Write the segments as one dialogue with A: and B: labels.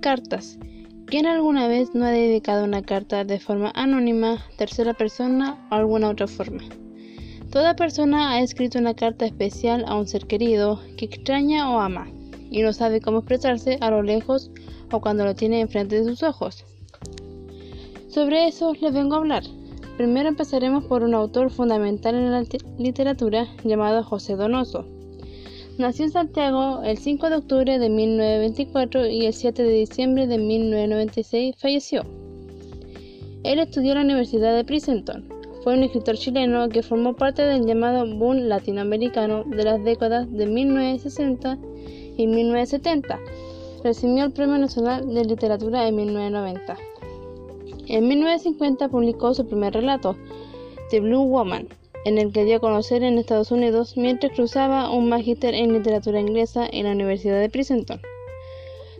A: cartas. ¿Quién alguna vez no ha dedicado una carta de forma anónima, tercera persona o alguna otra forma? Toda persona ha escrito una carta especial a un ser querido que extraña o ama y no sabe cómo expresarse a lo lejos o cuando lo tiene enfrente de sus ojos. Sobre eso les vengo a hablar. Primero empezaremos por un autor fundamental en la literatura llamado José Donoso. Nació en Santiago el 5 de octubre de 1924 y el 7 de diciembre de 1996 falleció. Él estudió en la Universidad de Princeton. Fue un escritor chileno que formó parte del llamado boom latinoamericano de las décadas de 1960 y 1970. Recibió el Premio Nacional de Literatura en 1990. En 1950 publicó su primer relato, The Blue Woman, en el que dio a conocer en Estados Unidos mientras cruzaba un magíster en literatura inglesa en la Universidad de Princeton.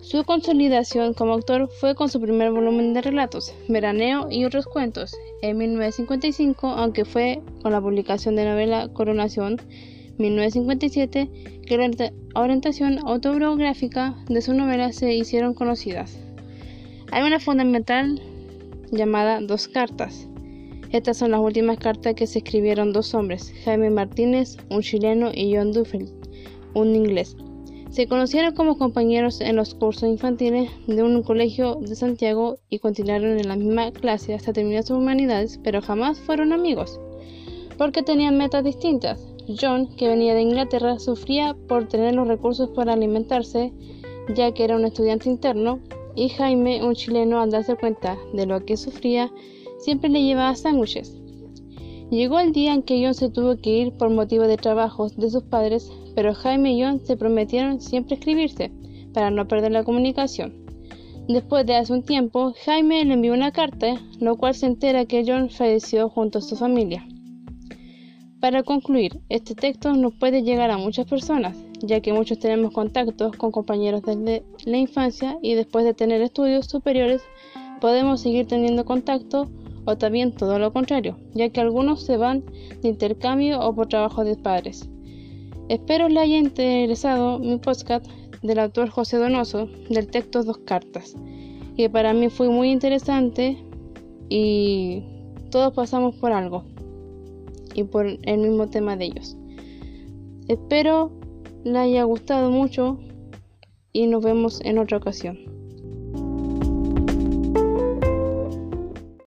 A: Su consolidación como autor fue con su primer volumen de relatos, Veraneo y otros cuentos, en 1955, aunque fue con la publicación de novela Coronación, 1957, que la orientación autobiográfica de su novela se hicieron conocidas. Hay una fundamental llamada Dos Cartas, estas son las últimas cartas que se escribieron dos hombres, Jaime Martínez, un chileno, y John Duffield, un inglés. Se conocieron como compañeros en los cursos infantiles de un colegio de Santiago y continuaron en la misma clase hasta terminar sus humanidades, pero jamás fueron amigos, porque tenían metas distintas. John, que venía de Inglaterra, sufría por tener los recursos para alimentarse, ya que era un estudiante interno, y Jaime, un chileno, al darse cuenta de lo que sufría, siempre le llevaba sándwiches. Llegó el día en que John se tuvo que ir por motivo de trabajos de sus padres, pero Jaime y John se prometieron siempre escribirse, para no perder la comunicación. Después de hace un tiempo, Jaime le envió una carta, lo cual se entera que John falleció junto a su familia. Para concluir, este texto no puede llegar a muchas personas, ya que muchos tenemos contactos con compañeros desde la infancia y después de tener estudios superiores podemos seguir teniendo contacto o también todo lo contrario, ya que algunos se van de intercambio o por trabajo de padres. Espero le haya interesado mi podcast del autor José Donoso del texto Dos Cartas, que para mí fue muy interesante y todos pasamos por algo y por el mismo tema de ellos. Espero le haya gustado mucho y nos vemos en otra ocasión.